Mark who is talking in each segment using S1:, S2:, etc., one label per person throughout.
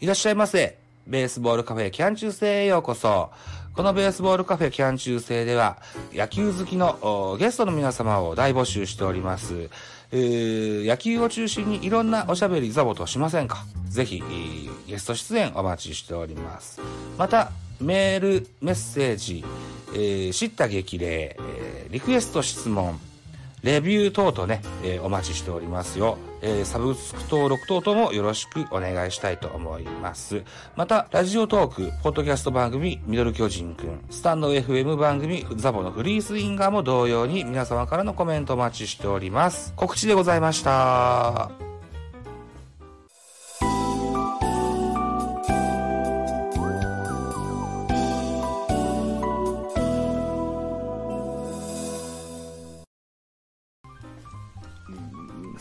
S1: いらっしゃいませ。ベースボールカフェキャン中世へようこそ。このベースボールカフェキャン中世では、野球好きのゲストの皆様を大募集しております。えー野球を中心にいろんなおしゃべりザボとしませんか？ぜひ、ゲスト出演お待ちしております。また、メール、メッセージ、えー知った激励、えーリクエスト質問、レビュー等々ね、えーお待ちしておりますよ。えーサブスク登録等々もよろしくお願いしたいと思います。また、ラジオトーク、ポッドキャスト番組、ミドル巨人くん、スタンド FM 番組、ザボのフリースインガーも同様に皆様からのコメントお待ちしております。告知でございました。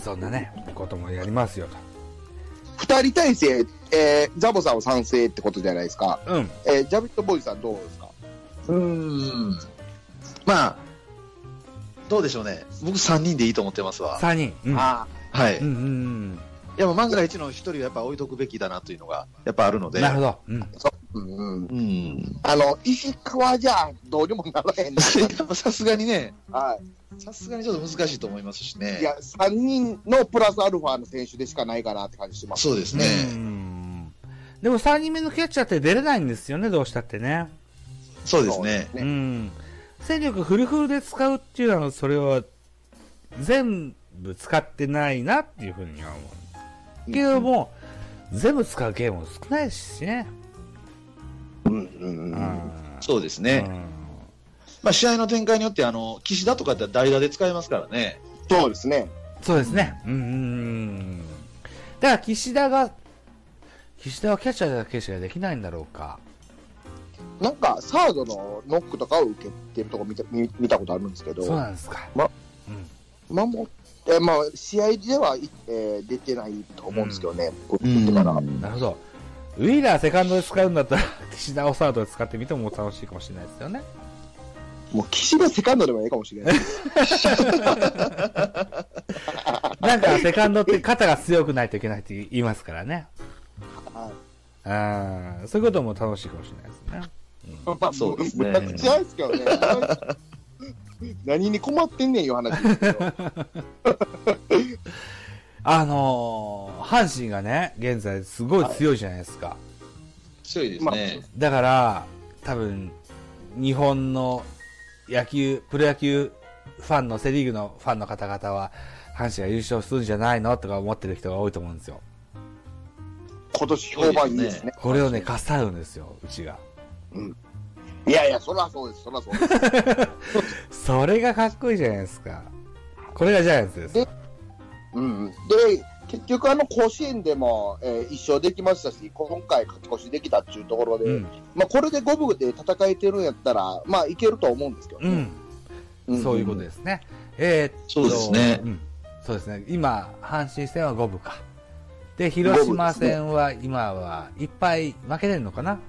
S1: そんなね、こともやりますよと。
S2: 二人体制、えー、ザボさんは賛成ってことじゃないですか。
S1: うん。
S2: えー、ジャビットボーイさんどうですか？
S3: うーん。まあ、どうでしょうね。僕3人でいいと思ってますわ。
S1: 3人。うん。
S2: あ
S3: はい。
S1: うんうんうん。
S3: いや、もう万が一の1人はやっぱ置いとくべきだなというのが、やっぱあるので。
S1: なるほど。うん。
S2: あ、うんうん。
S3: うん。
S2: あの、石川じゃどうにもならへん
S3: さすがにね、
S2: は
S3: さすがにちょっと難しいと思いますし
S2: い。
S3: ね。
S2: いや、三人のプラスアルファの選手でしかないかなって感じします。
S3: そうです
S1: う
S3: ね。
S1: んでも3人目のキャッチャーって出れないんですよね、どうしたってね。
S3: そうですね。
S2: ね
S1: うん。戦力フルフルで使うっていうのは、それは全部使ってないなっていうふうには思う。けども、全部使うゲームも少ないしね。
S2: うんうん
S1: う
S2: うん。
S1: ん。
S3: そうですね。まあ、試合の展開によって、あの、岸田とかって代打で使えますからね。
S2: そうですね。
S1: そうですね。うんうんうん。だから岸田が、岸田はキャッチャーだけしかできないんだろうか。
S2: なんか、サードのノックとかを受けてるとこ見た見見たことあるんですけど、
S1: そうなんですか。
S2: ま
S1: うん。
S2: 守って、まあ、試合では、えー出てないと思うんですけどね、こう言ってから。
S1: なるほど。ウィーラーセカンドで使うんだったら、岸田をサードで使ってみても楽しいかもしれないですよね。
S2: もう、岸がセカンドでもいいかもしれない。
S1: なんか、セカンドって肩が強くないといけないって言いますからね。
S2: はい
S1: あーそういうことも楽しいかもしれないですね。
S2: まあ、
S3: そうですね
S2: むちゃくちゃですけどね。何に困ってんねんいう話ですけど。
S1: あのー、阪神がね、現在すごい強いじゃないですか。
S3: 強いです
S2: まあ
S3: ね。
S1: だから、多分、日本の野球、プロ野球ファンの、セリーグのファンの方々は、阪神が優勝するんじゃないのとか思ってる人が多いと思うんですよ。
S2: 今年評判いいですね。
S1: これをね、かっさるんですよ、うちが。
S2: いやいや、そらそうです、そらそうです。
S1: それがかっこいいじゃないですか。これがジャイアンツです。
S2: でうんうん。で、結局あの甲子園でも、えー一勝できましたし、今回勝ち越しできたっていうところで、
S1: うん。
S2: まあこれで五分で戦えてるんやったら、まあいけると思うんですけどね。
S1: うん。
S2: うん
S1: そういうことですね。えー
S3: そうですね
S1: うん。そうですね。今、阪神戦は五分か。で、広島戦は今はいっぱい負けてるのかな？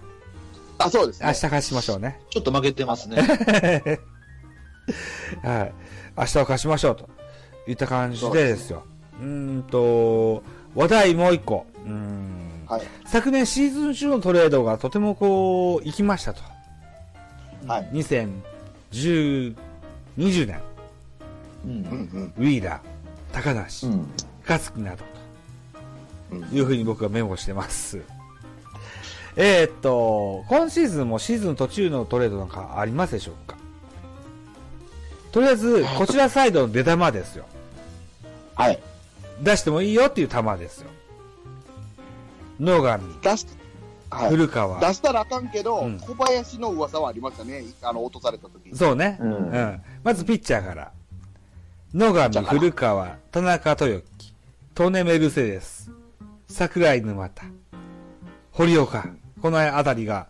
S2: あ、そうですね。
S1: 明日勝ちましょうね。
S3: ちょっと負けてますね。
S1: はい。明日を勝ちましょうといった感じでですよ。うーんと、話題もう一個。うーん。
S2: はい。
S1: 昨年シーズン中のトレードがとてもこう、行きましたと。
S2: はい。
S1: 2010、20年、
S3: うん
S2: うんうん。
S1: ウィーラー、高梨、
S3: うん
S1: 勝木などと。
S2: うん
S1: いうふうに僕はメモしてます。えーっと、今シーズンもシーズン途中のトレードなんかありますでしょうか？とりあえず、こちらサイドの出玉ですよ。
S2: はい。
S1: 出してもいいよっていう球ですよ。野上、
S2: 出し、はい。
S1: 古川。
S2: 出したらあかんけど、
S1: うん
S2: 小林の噂はありましたね。あの、落とされた時に。
S1: そうね。
S3: うん
S1: うん。まずピッチャーから。野上、古川、田中豊樹、トネメルセデス、桜井沼田、堀岡。このあたりが、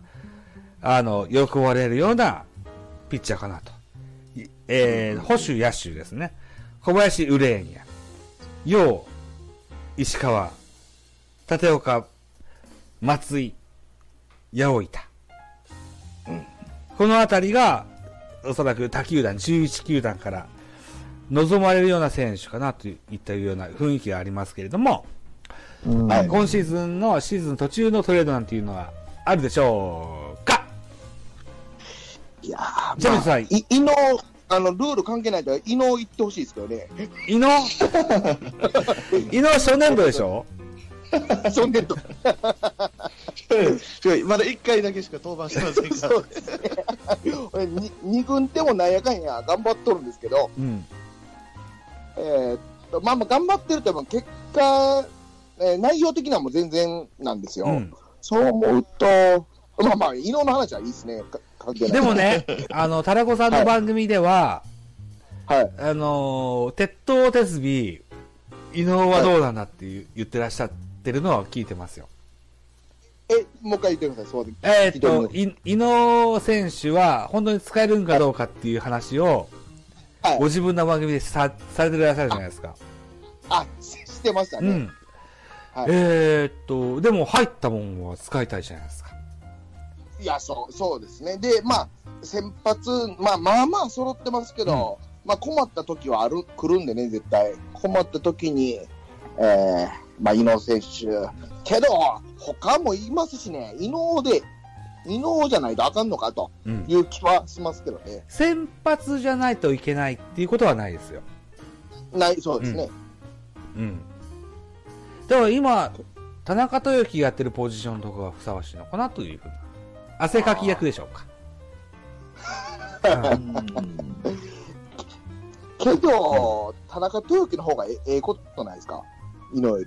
S1: あの、喜ばれるようなピッチャーかなと。いえー、保守野手ですね。小林ウレーニャ、陽、石川、立岡、松井、八百板。このあたりが、おそらく他球団、11球団から望まれるような選手かなといったような雰囲気がありますけれども、
S3: うん。
S2: はい
S1: 今シーズンのシーズン途中のトレードなんていうのはあるでしょうか？
S2: いやー
S1: ジャムさん。
S2: い伊能、あの、ルール関係ないから、伊能行ってほしいですけどね。
S1: 伊野 伊野初年度でしょ？
S2: そんでと。
S3: 違うまだ1回だけしか登板してませんから
S2: そうですね。俺に二軍でもなんやかんや頑張っとるんですけど、
S1: うん。
S2: えーっと、まあまあ頑張ってると、結果、えー内容的にはもう全然なんですよ。
S1: うん。
S2: そう思うと、まあまあ、伊能の話はいいですね。
S1: でも、ね、あの、タラコさんの番組では、
S2: はい。
S1: あのー、鉄塔鉄尾、伊能はどうなんだって言ってらっしゃってるのは聞いてますよ。
S2: え、もう一回言ってください。そうで
S1: えーっと、伊能選手は本当に使えるんかどうかっていう話を、
S2: はい
S1: ご自分の番組でさされてらっしゃるじゃないですか。
S2: あ、ししてましたね。
S1: うん。
S2: はい
S1: えーっと、でも入ったもんは使いたいじゃないですか。
S2: いや、そう、そうですね。で、まあ、先発、まあまあまあ揃ってますけど、まあ困った時はある、来るんでね、絶対。困った時に、えー、まあ、伊能選手。けど、他もいますしね、伊能で、伊能じゃないとあかんのかと
S1: うん。
S2: いう気はしますけどね。
S1: 先発じゃないといけないっていうことはないですよ。
S2: ない、そうですね。
S1: うん。だから今、田中豊樹がやってるポジションとかがふさわしいのかなというふうな。汗かき役でしょうか。
S2: けど、田中豊樹の方がえええことないですか？伊能より。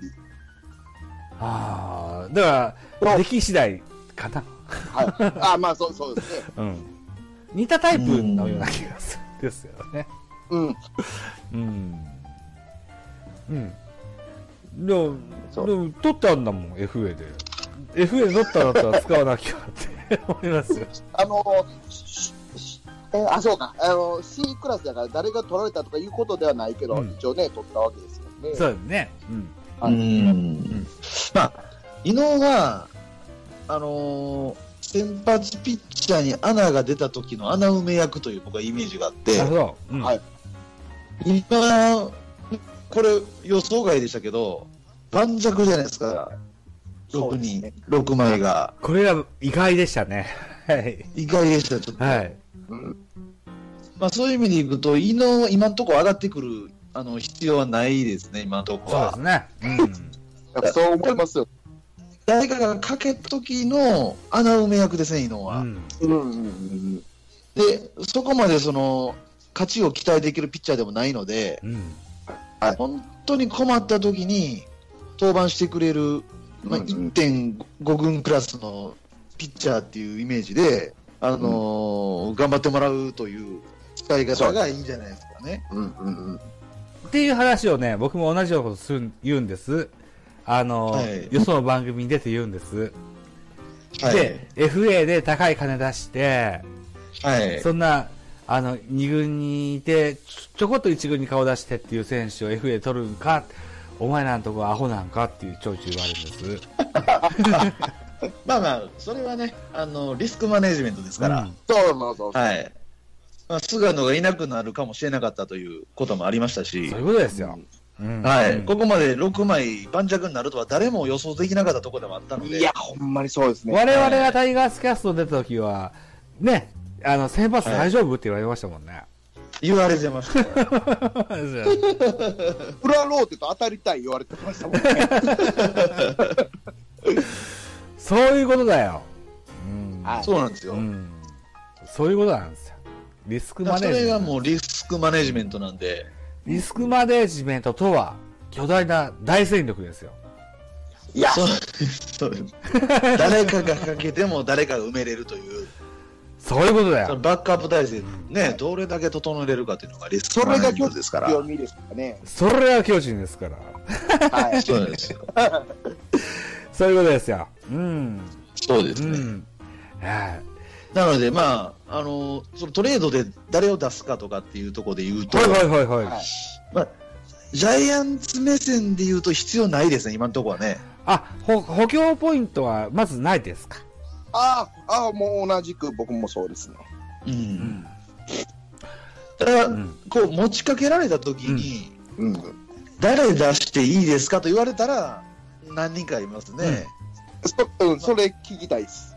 S1: ああ、だから、出来次第かな。
S2: はい。あ、まあ、そう、そうですね。
S1: うん。似たタイプのような気がするんですよね。
S2: うん。
S1: うん。うん。でも、でも、取ってあんだもん、FA で。FA で取ったんだったら使わなきゃって思いますよ。
S2: あのししえーあ、そうか。あの、C クラスだから誰が取られたとかいうことではないけど、
S1: うん
S2: 一応ね、取ったわけですよね。
S1: そうですね。うん。
S2: は
S3: う
S2: い
S3: んまあ、伊能は、あのー先発ピッチャーに穴が出た時の穴埋め役という僕はイメージがあって
S1: なる、ほど。うん。
S2: はい
S3: 今、これ予想外でしたけど、盤石じゃないですか、6人、
S2: ね
S3: 6枚が。
S1: これが意外でしたね。はい。
S3: 意外でした、ちょっと。
S1: はい。
S2: うん
S3: まあ、そういう意味でいくと、伊能、今のところ上がってくるあの必要はないですね、今のところは
S1: そうです。ね。うん。
S2: そう思いますよ。
S3: 誰かがかけた時の穴埋め役ですね、伊能は。
S1: うん
S2: うんうんうん
S3: で、そこまでその、勝ちを期待できるピッチャーでもないので、
S1: うん。
S3: 本当に困った時に登板してくれる、まあ、
S2: うんうん
S3: 1.5軍クラスのピッチャーっていうイメージで、あのー頑張ってもらうという使い方がいいんじゃないですかね。
S2: うんうんうん
S1: っていう話をね、僕も同じようなことする言うんです。あの、
S3: はい
S1: よその番組に出て言うんです。
S3: はい。
S1: で、FA で高い金出して、
S3: はい。
S1: そんな、あの、2軍にいて、ちょちょこっと1軍に顔出してっていう選手を FA で取るんか、お前なんとこアホなんかっていうちょいちょい言われるんです。
S3: まあまあ、それはね、あの、リスクマネジメントですから。
S1: うん
S2: そうそうそう。
S3: はい。まあ、菅野がいなくなるかもしれなかったということもありましたし
S1: そういう、ことですよ。うん
S3: はい。
S1: うん
S3: ここまで6枚盤石になるとは誰も予想できなかったところでもあったので。
S2: いや、ほんまにそうですね。
S1: 我々がタイガースキャスト出た時は、ね、あの、先発大丈夫って言われましたもんね。
S3: 言われてましたよ。
S2: 裏ローテと当たりたい言われてましたもんね。
S1: そういうことだよ。うん
S2: はい
S3: そうなんですよ。
S1: うんそういうことなんですよ。リスクマ
S3: そ
S1: ネージメント。
S3: れがもうリスクマネジメントなんで、
S1: リスクマネージメントとは、巨大な大戦力ですよ。
S2: いや、
S3: そうそう誰かがかけても誰かが埋めれるという、
S1: そういうことだよ。
S3: バックアップ体制、ね、どれだけ整えれるかというのがリス
S2: それが今
S3: トですから。
S2: 読みですからね。
S1: それが巨人ですから。
S2: はい。
S3: そうですよ。
S1: そういうことですよ。うん。う
S3: そうですね。
S1: ん。はい
S3: なので、まあ、あの、そのトレードで誰を出すかとかっていうところで言うと、
S1: はいはいはいはい。
S2: はい
S3: まあ、ジャイアンツ目線で言うと必要ないですね、今のところはね。
S1: あ、ほ補強ポイントはまずないですか？
S2: ああ、ああ、もう同じく僕もそうですね。
S3: うん。ただ、
S1: うん。
S3: こう持ちかけられた時に、
S2: うん。
S3: 誰出していいですかと言われたら、う何人かいますね。
S2: そ,、うん、それ聞きたいです。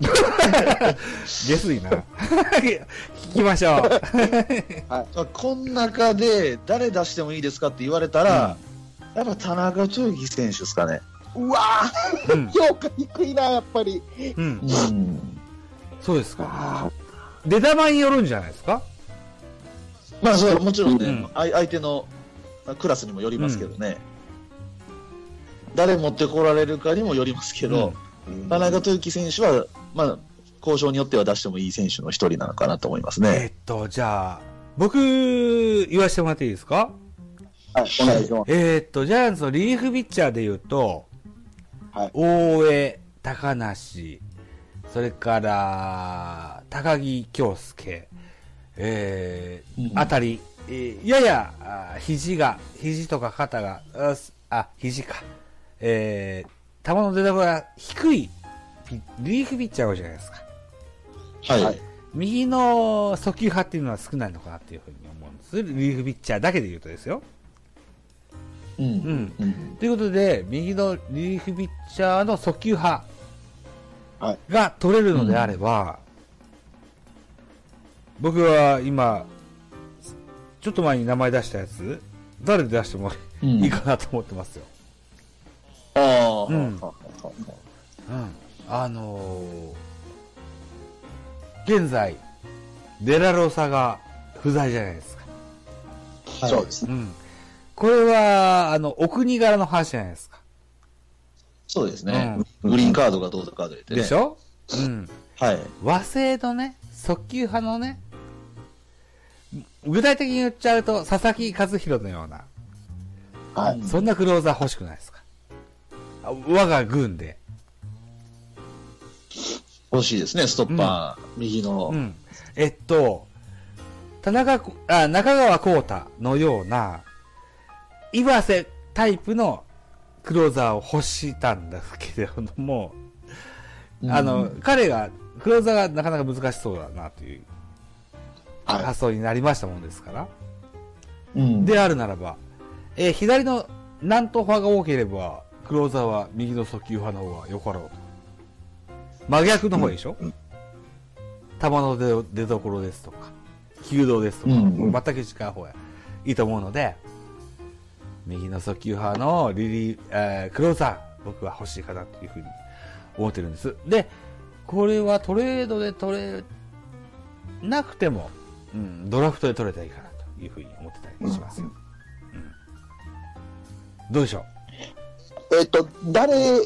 S1: 下水な。聞きましょう。
S3: まあ、この中で誰出してもいいですかって言われたら、やっぱ田中豊樹選手ですかね。
S2: うわ
S1: うん
S2: ー、評価低いな、やっぱり。
S1: うん。
S3: うん。
S1: そうですか。
S2: あ
S1: 出玉によるんじゃないですか？
S3: まあ、それはもちろんね、
S1: うん
S3: 相相手のクラスにもよりますけどね。誰持ってこられるかにもよりますけど、
S2: ー
S3: 田中豊樹選手は、まあ、交渉によっては出してもいい選手の一人なのかなと思います
S1: え
S3: ね。
S1: っと、じゃあ、僕、言わせてもらっていいですか？
S2: はい、お願いします。
S1: えーっと、ジャイアンツのリリーフピッチャーで言うと、
S2: はい
S1: 大江、高梨、それから、高木京介、えー
S3: うん
S1: あたり、えーやや、あ肘が、肘とか肩が、あ、肘か、えー、球の出所が低いピリリーフピッチャーが多いじゃないですか。
S3: はい。
S2: はい
S1: 右の速球派っていうのは少ないのかなっていうふうに思うんです。リリーフピッチャーだけで言うとですよ。
S3: うん。
S1: うん。
S3: うん。
S1: ということで、右のリリーフピッチャーの速球派
S2: はい
S1: が取れるのであれば、僕は今、ちょっと前に名前出したやつ、誰で出しても
S3: うん
S1: いいかなと思ってますよ。
S3: ああ、
S1: うん。あのー現在、デラロサが不在じゃないですか。
S3: はい
S2: そうですね。
S1: うん。これは、あの、お国柄の話じゃないですか。
S3: そうですね、
S2: うん
S3: グリーンカードがどうとかでね。
S1: でしょ？うん。
S3: はい。
S1: 和製のね、速球派のね、具体的に言っちゃうと、佐々木和弘のような、
S2: はい。
S1: そんなクローザー欲しくないですか？あ我が軍で。
S3: 欲しいですね、ストッパー、右の。
S1: うん。えっと、田中こ、あ、中川幸太のような、岩瀬タイプのクローザーを欲したんですけれども、
S3: うん
S1: あの、彼が、クローザーがなかなか難しそうだなという
S2: はい。
S1: 発想になりましたもんですから。
S3: うん、
S1: であるならば、えー左の南東派が多ければ、クローザーは右の速球派の方がよかろうと。真逆の方でしょ、
S2: うん
S1: 球の出出所ですとか、球道ですとか、
S3: うん
S1: 全く違う方がいいと思うので、右の速球派のリリー、えークローザー、僕は欲しいかなというふうに思ってるんです。で、これはトレードで取れなくても、うん、ドラフトで取れたらいいかなというふうに思ってたりしますよ。うんどうでしょ
S2: えっと、誰を、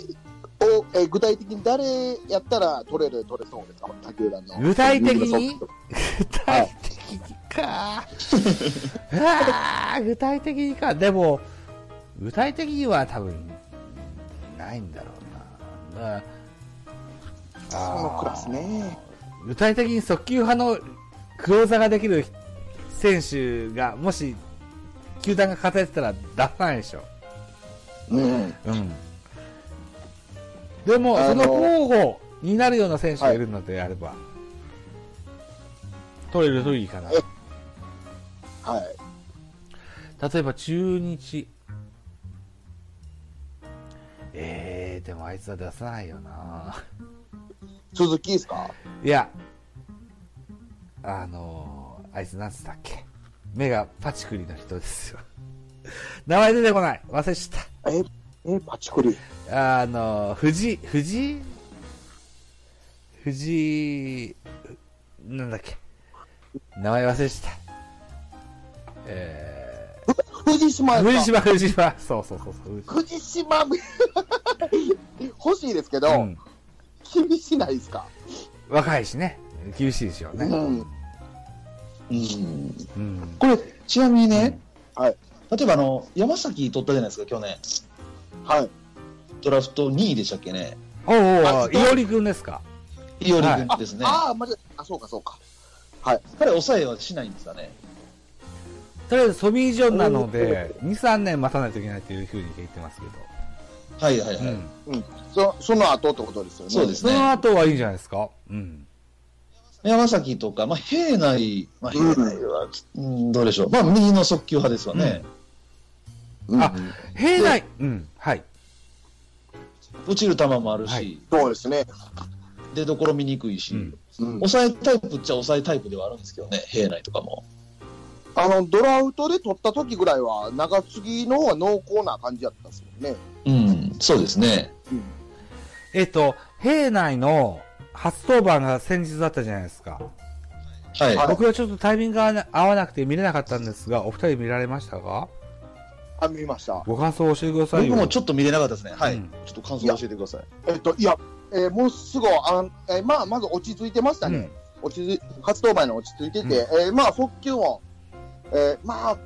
S2: え具体的に誰やったら取れる、取れそうですか？他球団の。
S1: 具体的に？具体的にか。あー具体的にか。でも、具体的には多分、ないんだろうな。な
S2: そのクラスね。
S1: 具体的に速球派のクローザーができる選手が、もし、球団が勝ててたら出さないでしょ。
S2: うん。
S1: うん。でも、その候補になるような選手がいるのであれば、取れるといいかな。
S2: はい。
S1: 例えば中日。えー、でもあいつは出さないよな。
S2: 鈴木ですか？
S1: いや、あのー、あいつなんつったっけ？目がパチクリの人ですよ。名前出てこない。忘れちゃった。
S2: え、え、パチクリ？
S1: あの、藤井、藤？井藤井、なんだっけ？名前忘れちゃった。えー、
S2: 藤島
S1: 藤島、藤島。そうそうそうそう。
S2: 藤島、欲しいですけど、
S1: うん。
S2: 厳しないですか？
S1: 若いしね。厳しいですよね。
S2: うん。
S3: うん
S1: うん。
S3: これ、ちなみにね、
S2: はい。
S3: 例えばあの、山崎取ったじゃないですか、去年。
S2: はい。
S3: ドラフト2位でしたっけね。
S1: おうおいおりくんですか？
S3: いおり
S1: はい
S3: 君ですね。
S2: ああ、まじあ、そうか、そうか。
S3: 彼、抑えはしないんですかね。
S1: とりあえずソビージョンなので、2、3年待たないといけないというふうに言ってますけど。
S3: はいはいはい。
S1: うん。
S2: そその後ってことですよね。
S1: そ
S3: そうですね
S1: の後はいいんじゃないですか？うん。
S3: 山崎とか、まあ、平内、まあ、平内は、うん、どうでしょう？まあ、右の速球派ですわね。
S2: うん。
S1: あ平内、うん、はい。
S3: 落ちる球もあるし、
S1: はい
S2: そうですね。
S3: 出どころ見にくいし、
S1: うん
S2: うん、
S3: 抑えタイプっちゃ抑えタイプではあるんですけどね、平内とかも。
S2: あの、ドラウトで取った時ぐらいは、長継ぎの方が濃厚な感じだったんですもんね。
S3: うん、そうですね。
S1: えっと、平内の初登板が先日だったじゃないですか。
S3: はい。
S2: はい
S1: 僕はちょっとタイミングが合わなくて見れなかったんですが、お二人見られましたか？
S2: あ、見ました。
S1: ご感想を教えてくださいよ。
S3: 僕もちょっと見れなかったですね。はい。
S1: うん
S3: ちょっと感想教えてください。
S2: えっと、いや、えーもうすぐ、あえーまあ、まず落ち着いてましたね。落ち着い初登板に落ち着いてて、えーまあ、速球も、えーまあ、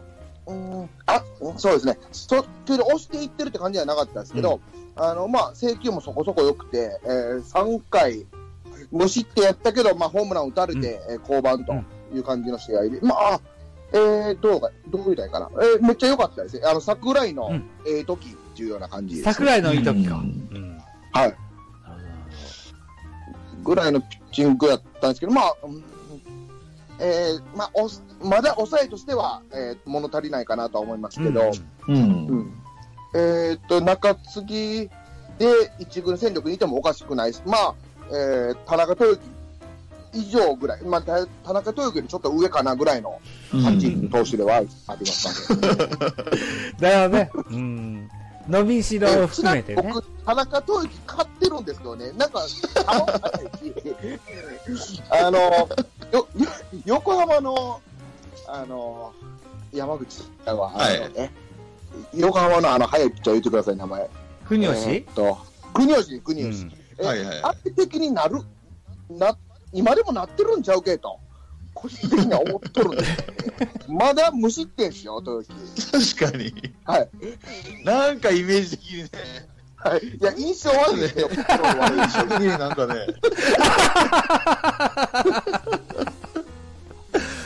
S2: うーん、あ、うんそうですね。速球で押していってるって感じじゃなかったですけど、あの、まあ、制球もそこそこ良くて、えー、3回、無失点やったけど、まあ、ホームラン打たれて、えー降板という感じの試合で、まあ、えー、どうか、どう言いたいかな。えー、めっちゃ良かったですね。あの、桜井の
S1: うん
S2: ええ時っていうような感じです、ね。
S1: 桜井のいい時か。
S3: う
S1: うんん。
S2: はい。ぐらいのピッチングやったんですけど、まあ、うんえーまあ、おまだ抑えとしては、えー物足りないかなとは思いますけど、
S3: うん。
S2: うんえーっと、中継ぎで一軍戦力にいてもおかしくないし、まあ、えー田中豊樹以上ぐらい、まあ、た田中豊樹よりちょっと上かなぐらいの
S3: うん
S2: 立ち投手ではありますので。
S1: だよね。うん。伸びしろを含めてね。
S2: 僕、田中豊樹買ってるんですけどね、なんか、あのあのよよ横浜の、あの山口さんは、あの
S3: はい
S2: ね横浜のあの、早いピッチャー言ってください、名前。
S1: ふにょ
S2: えーと、国吉、国吉。
S1: うん。
S2: え
S3: はいはい
S2: 安定的になる、な、今でもなってるんちゃうけと、個人的には思っとるんですよね。まだ無失点ですよ、豊樹。
S3: 確かに。
S2: はい。
S3: なんかイメージ的にね。
S2: はい。いや、印象悪いですよ、心悪い
S3: 印象的になんかね。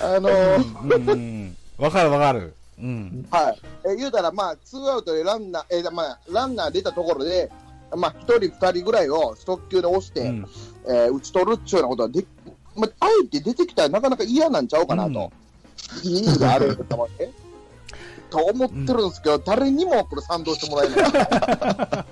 S2: あのー
S1: うんうん。わかるわかる。うん。
S2: はい。え言うたら、まあ、ツーアウトでランナー、えーまあ、ランナー出たところで、まあ、一人、二人ぐらいを速球で押して、
S1: うん。
S2: えー打ち取るっちゅうようなことはで、まあ、あえて出てきたらなかなか嫌なんちゃうかなと。いい意味であると思って。と思ってるんですけど、誰にもこれ賛同してもらえない。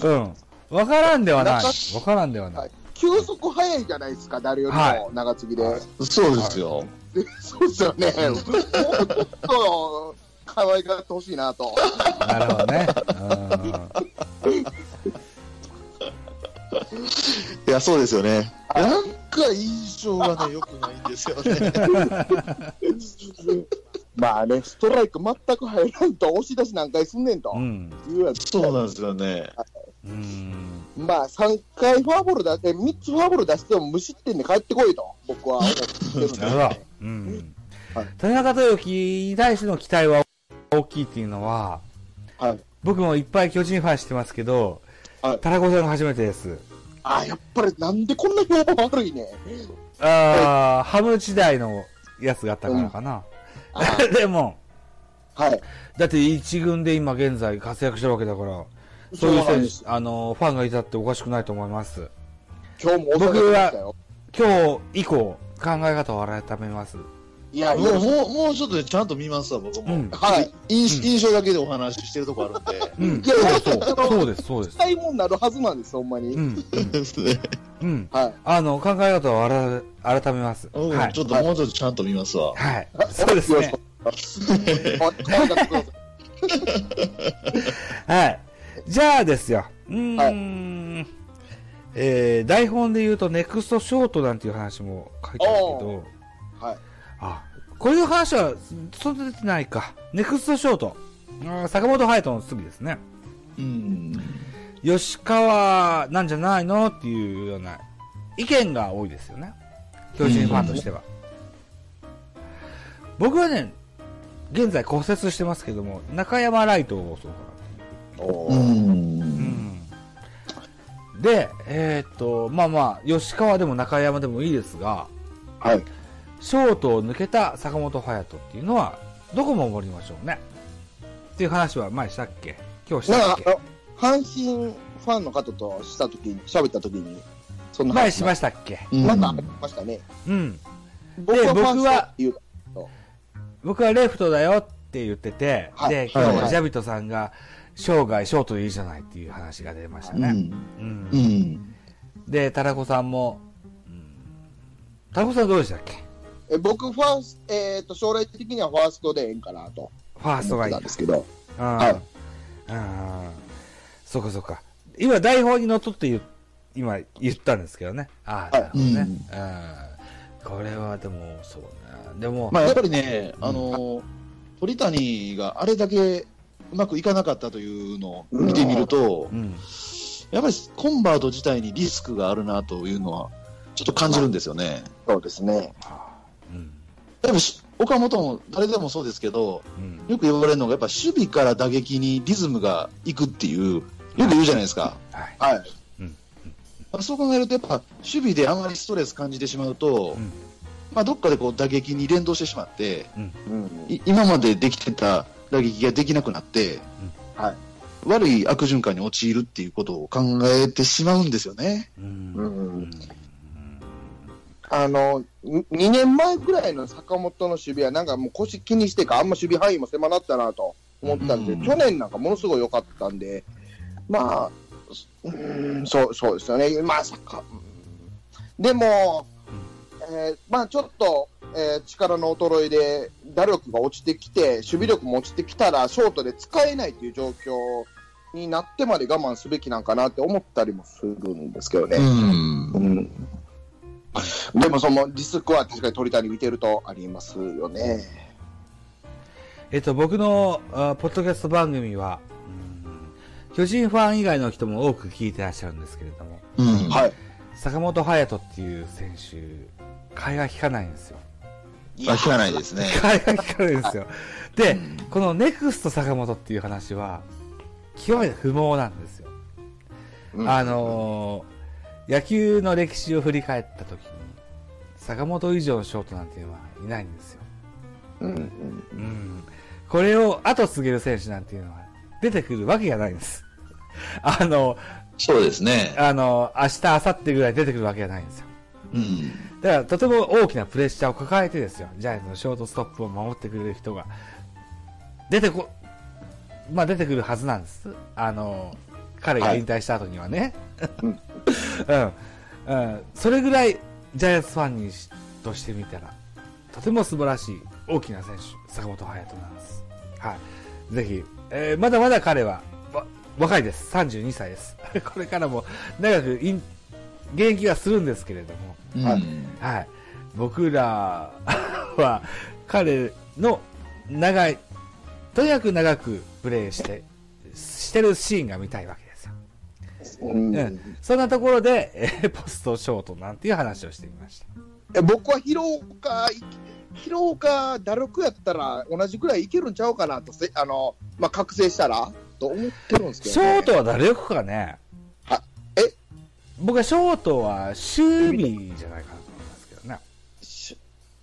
S1: うん。わからんではない。
S2: 中
S1: わからんではな
S2: はいい。球速速いじゃないですか、誰より
S1: はい
S2: も長継ぎで。
S3: そうですよ。
S2: で そうですよね。もうちょっと可愛がってほしいなと。
S1: なるほどね。
S3: いや、そうですよね。なんか印象がね、良くないんですよね。
S2: まあね、ストライク全く入らんと押し出し何回すんねんと
S1: うん。うん。
S2: いうやつ。
S3: そうなんですよね。
S1: うん。
S2: まあ3回フォアボールだって、3つフォアボール出しても無失点で帰ってこいと、僕は思ってるんで。
S1: なるほど。うん
S2: はい。
S1: 田中豊樹に対しての期待は大きいっていうのは、
S2: はい。
S1: 僕もいっぱい巨人ファンしてますけど、
S2: はい
S1: 田中さんが初めてです。
S2: あやっぱりなんでこんな評判悪いね。
S1: ああ、ハム時代のやつがあったからかな。
S2: あ
S1: でも、
S2: はい。
S1: だって一軍で今現在活躍してるわけだから、そういう選手あの、ファンがいたっておかしくないと思います。
S2: 今日もお世話になりましたよ。
S1: 今日以降、考え方を改めます。
S2: いや、い
S3: もう、
S2: や、
S3: もう、もうちょっとねちゃんと見ますわ、僕も。
S1: うん。
S2: はい。
S3: 印
S1: うん
S3: 印象だけでお話ししてるとこあるんで。
S1: うん。そうそう。そうです、そうです。
S2: 期待もなるはずなんです、ほんまに。
S1: うん。
S3: ですね。
S1: うん。
S2: はい。
S1: あの、考え方を改改めます。
S3: 僕
S1: はい
S3: もち。ょっともうちょっとちゃんと見ますわ。
S1: はい。そうですね。はい。じゃあですよ。うーん。えー、台本で言うと、ネクストショートなんていう話も書いてあるけど、
S2: はい。
S1: あ、こういう話は、そんな出てないか。ネクストショート。あー坂本隼人の次ですね。
S3: うん。
S1: 吉川なんじゃないのっていうような意見が多いですよね。巨人ファンとしては。僕はね、現在骨折してますけども、中山ライトをそうかな。
S3: う。
S1: んん。で、えーっと、まあまあ、吉川でも中山でもいいですが、
S2: はい。
S1: ショートを抜けた坂本勇人っていうのは、どこ守りましょうね。っていう話は前したっけ？今日したっけ？
S2: なんか、あの阪神ファンの方としたときに、喋ったときに、そんな
S1: 前しま
S2: し
S1: したっけ？
S3: うん
S2: なんかありましたね。
S1: うん。
S2: 僕はファースト
S1: 僕は僕はレフトだよって言ってて、
S2: はい
S1: で、今日
S3: はいは
S1: はいジャビットさんが、生涯ショートでいいじゃないっていう話が出ましたね。
S3: うん。
S1: うん
S3: うん。
S1: で、タラコさんも、うんタラコさんはどうでしたっけ？
S2: え僕、ファースト、えっ、と、将来的にはファーストでええんかなと
S1: ファーストがいい
S2: たんですけど。
S1: うん。
S2: はい
S1: うん。そうかそうか。今、台本にのっとって言う今言ったんですけどね。ああ、なるほどね。
S3: うん
S1: うん。これはでも、そうね。でも、
S3: まあやっぱりね、あの、鳥谷があれだけうまくいかなかったというのを見てみると
S1: う、ん。
S3: やっぱりコンバート自体にリスクがあるなというのは、ちょっと感じるんですよね。
S2: そうですね。
S1: うん。
S3: やっぱし岡本も誰でもそうですけど、
S1: うん。
S3: よく言われるのが、やっぱ守備から打撃にリズムがいくっていう、よく言うじゃないですか。
S1: はい。
S2: はい。
S3: まあそう考えると、やっぱ守備であまりストレス感じてしまうと、
S1: うん
S3: まあ、どっかでこう打撃に連動してしまって、
S2: うん。
S3: い今までできてた打撃ができなくなって、
S2: はい。
S3: 悪い悪循環に陥るっていうことを考えてしまうんですよね。
S1: うん。
S2: あの、2年前ぐらいの坂本の守備は、なんかもう腰気にしてか、あんま守備範囲も狭なったなと思ったんで、
S3: うん
S2: 去年なんかものすごい良かったんで、まあ、うん、そう、そうですよね。まあ、でも、えーまあちょっと、えー力の衰えで打力が落ちてきて、守備力も落ちてきたら、ショートで使えないという状況になってまで我慢すべきなんかなって思ったりもするんですけどね。
S3: ん
S2: うんでもそのリスクは確かに鳥谷見てるとありますよね。
S1: えっと、僕の、あポッドキャスト番組は、うん巨人ファン以外の人も多く聞いてらっしゃるんですけれども、
S3: うん
S2: はい。
S1: 坂本勇人っていう選手、替えが利かないんですよ。
S3: まあ、聞かないですね。
S1: 替えが利かないんですよ。で、このネクスト坂本っていう話は、極めて不毛なんですよ。
S2: うん
S1: あのー野球の歴史を振り返った時に、坂本以上のショートなんていうのはいないんですよ。
S2: うんうん
S1: うん。これを後継げる選手なんていうのは出てくるわけがないんです。あの、
S3: そうですね。
S1: あの、明日、明後日ぐらい出てくるわけがないんですよ。
S3: うん。
S1: だから、とても大きなプレッシャーを抱えてですよ。ジャイアンツのショートストップを守ってくれる人が、出てこ、まあ出てくるはずなんです。あの、彼が引退した後にはね。
S2: うん
S1: うん。うん。それぐらい、ジャイアンツファンにしとしてみたら、とても素晴らしい大きな選手、坂本勇人なんです。はい。ぜひ、えーまだまだ彼は、わ若いです。32歳です。これからも長くイン現役はするんですけれども、
S3: うん
S2: はい
S1: はい。僕ら は、彼の長い、とにかく長くプレーして、してるシーンが見たいわけですよ。
S2: うん
S1: うん。そんなところで、えーポストショートなんていう話をしてみました。
S2: え僕は広岡、広岡、打力やったら同じくらいいけるんちゃうかなとせ、あの、まあ、覚醒したらと思ってるんですけど、ね。
S1: ショートは誰力かね僕はショートは守備じゃないかなと思いますけどね。
S2: し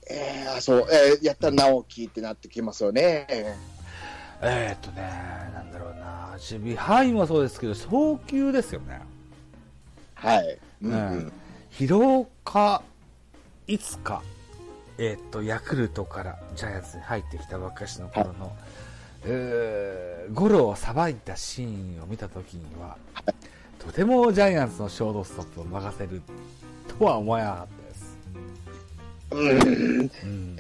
S2: えー、そう、えーやったら直樹ってなってきますよね。
S1: えー、っとね、なんだろうな、守備範囲もそうですけど、送球ですよね。
S2: はい。うん。
S1: 広岡、いつか、えーっと、ヤクルトからジャイアンツに入ってきた若しの頃の、えーゴロをさばいたシーンを見たときには、とてもジャイアンツのショートストップを任せるとは思えなかったです。
S2: うん。
S1: うん。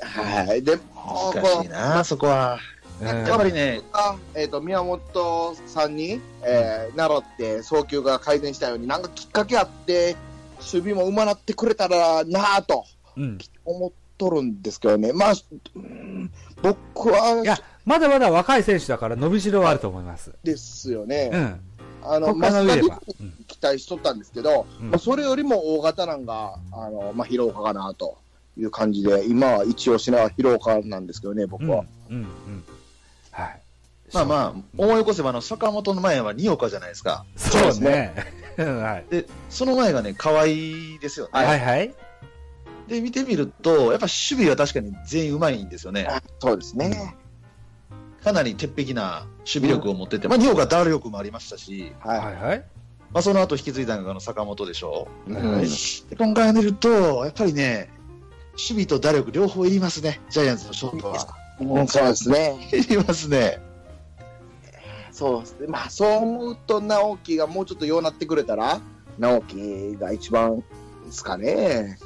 S2: はい。でも、
S3: 難しいな、そこは。
S1: うん
S3: やっぱりね、
S2: あえっ、と、宮本さんに、えー習って送球が改善したように、なんかきっかけあって、守備もうまなってくれたらなぁと
S1: うん。
S2: 思っとるんですけどね。まあ、うん僕は、
S1: いや、まだまだ若い選手だから伸びしろはあると思います。
S2: ですよね。
S1: うん。
S2: あの、
S1: 他の見れば
S2: 増田に
S1: うん
S2: 期待しとったんですけど、
S1: うん
S2: まあ、それよりも大型なんが、あの、まあ、広岡かなという感じで、今は一押しな広岡なんですけどね、僕は。
S1: うん。うん。うん。はい。
S3: まあまあ、思い起こせば、あの、坂本の前は二岡じゃないですか。
S1: そうね。はい。
S3: で、その前がね、河合ですよね。
S1: はいはい。
S3: で、見てみると、やっぱ守備は確かに全員うまいんですよね。
S2: あそうですね。
S3: かなり鉄壁な守備力を持ってて、まあ、二岡打力もありましたし、
S2: はい。
S1: はいはい。
S3: まあ、その後引き継いだのがあの坂本でしょう。
S2: うん
S3: で今回見ると、やっぱりね、守備と打力両方いりますね、ジャイアンツのショートは。
S2: うんそうですね。
S3: いりますね。
S2: そうですね。まあ、そう思うと、直樹がもうちょっとようなってくれたら、直樹が一番ですかね。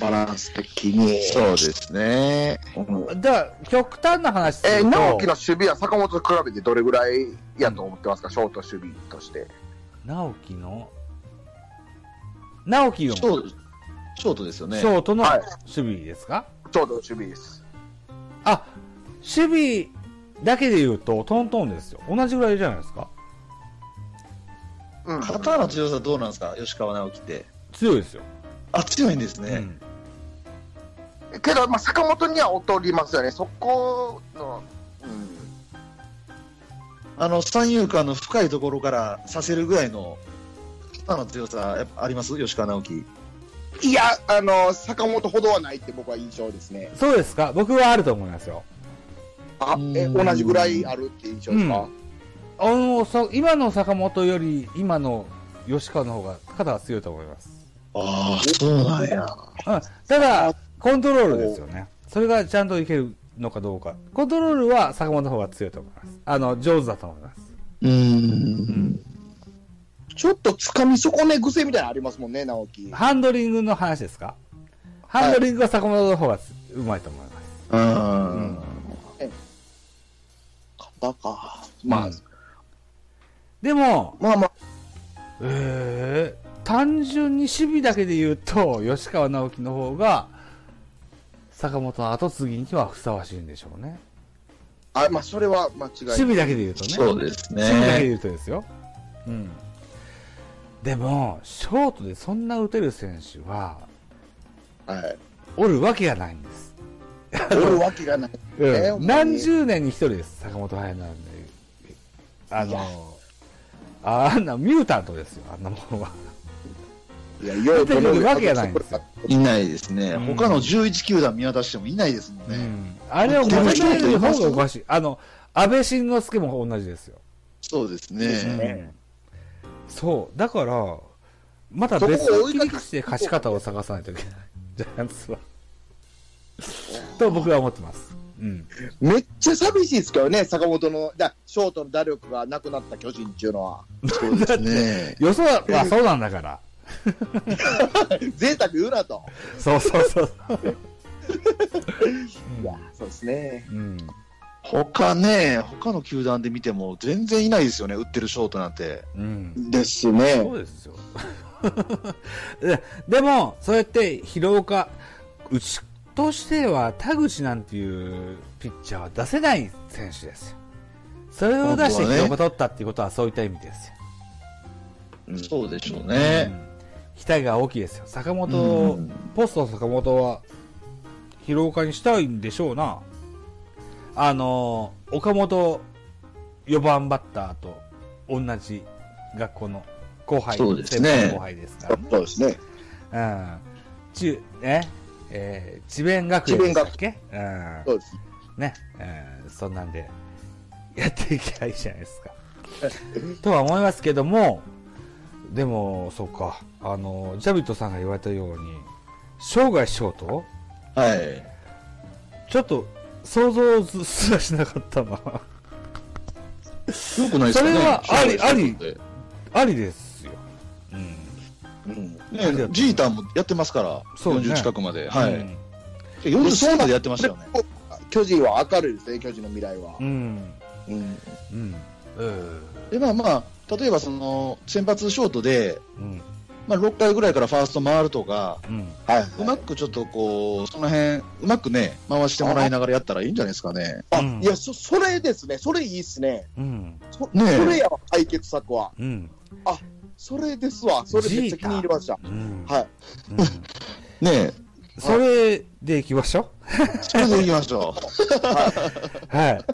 S2: バランス的に。
S3: そうですね。
S2: うん
S1: だから、極端な話す
S2: えー、
S1: ると、
S2: 直樹の守備は坂本と比べてどれぐらいやと思ってますか、ショート守備として。
S1: 直樹の、直樹の
S3: ショート、ショートですよね。
S1: ショートの
S2: はい
S1: 守備ですか、
S2: ショートの守備です。
S1: あ、守備だけで言うと、トントンですよ。同じぐらいじゃないですか？
S2: うん。
S3: 肩の強さどうなんですか？吉川直樹って。
S1: 強いですよ。
S3: あ、強いんですね。
S1: うん
S2: けど、まあ、坂本には劣りますよね。そこの、うん。
S3: あの、三遊間の深いところからさせるぐらいの肩の強さ、やっぱあります？吉川直樹。
S2: いや、あの、坂本ほどはないって僕は印象ですね。
S1: そうですか？僕はあると思いますよ。
S2: あ、え、
S3: うん
S2: 同じぐらいあるって印象ですか、
S1: あの、そ今の坂本より、今の吉川の方が肩が強いと思います。
S3: ああ、そうなんや。
S1: うん、ただ、コントロールですよね。それがちゃんといけるのかどうか。コントロールは坂本の方が強いと思います。あの、上手だと思います。
S3: うーん。
S2: ちょっと掴み損ね癖みたいなのありますもんね、直樹。
S1: ハンドリングの話ですか？ハンドリングは坂本の方がうまいと思います。
S3: うん。
S2: 肩か。まあ、
S1: うんでも、
S2: まあまあ、
S1: えー、単純に守備だけで言うと、吉川直樹の方が、坂本の後継ぎにはふさわしいんでしょうね。
S2: あまあ、それは間違いない。
S1: 守備だけで言うとね。
S3: そうです
S1: 守備だけで
S3: ね。
S1: 言うとですよ。うん。でも、ショートでそんな打てる選手は、
S2: はい。
S1: おるわけがないんです。
S2: おるわけがない。
S1: うん
S2: えー
S1: 何十年に一人です、坂本隼人なんで。あの、あんなミュータントですよ、あんなもんは。
S2: いや、よう
S1: 出てくるわけがないんですよ
S3: いないですね。
S1: うん
S3: 他の11球団見渡してもいないですもん
S1: う
S3: ね。
S1: んあれを求める方がおかしい。あの、安倍晋之助も同じですよ。
S3: そうですね。
S2: ね
S1: そう。だから、また別の切り口で勝ち方を探さないといけない。ジャイアンツは。と僕は思ってます。うん。
S2: めっちゃ寂しいですけどね、坂本の、だショートの打力がなくなった巨人っていうのは。
S3: そうですね。
S1: よそはそうなんだから。
S2: 贅沢言うなと。
S1: そうそうそう。
S2: いや、そうですね。
S1: うん。
S3: 他ね、他の球団で見ても全然いないですよね、打ってるショートなんて。
S1: うん。
S2: ですね
S1: そうですよ。ででも、そうやって広岡、うちとしては田口なんていうピッチャーは出せない選手ですよ。それを出して広岡取ったっていうことはそういった意味ですよ。
S3: そうでしょうね。
S1: うん期待が大きいですよ。坂本、
S3: うん
S1: ポスト坂本は広岡にしたいんでしょうな。あの、岡本4番バッターと同じ学校の後輩、
S3: そうですね
S1: 後輩ですからね。
S2: そうですね。
S1: うん。中、ね、え？ー、智弁学園でしたっけ？うん。
S2: そうです。
S1: ね、うん、そんなんで、やっていけばいいじゃないですか。とは思いますけども、でも、そうか、あの、ジャビットさんが言われたように、生涯ショート？
S3: はい。
S1: ちょっと、想像すらしなかったな。
S3: よくないですかね。
S1: それはありあり
S3: ね
S1: ありですよ。うん。
S2: うん。
S3: ジーターもやってますから、
S1: そうね
S3: 40近くまで。はい。
S1: うん
S3: 40歳までやってましたよね。
S2: 巨人は明るいですね、巨人の未来は
S1: う。ん。
S2: うん。
S1: うん。うん。
S3: で、まあまあ、例えばその、先発ショートで、
S1: うん。
S3: まあ6回ぐらいからファースト回るとか、
S1: うん。
S2: はい。
S3: うまくちょっとこう、その辺、うまくね、回してもらいながらやったらいいんじゃないですかね。
S2: あ、
S1: うん
S2: いや、そ、それですね。それいいっすね。
S1: うん。
S2: そ,、
S3: ねえ
S2: それやわ、解決策は。
S1: うん。
S2: それですわ。それめっちゃ気に入りました。
S1: うん。
S2: はい。
S1: うん
S3: ね
S1: それでいきましょ
S3: それでいきましょ
S1: う。はい。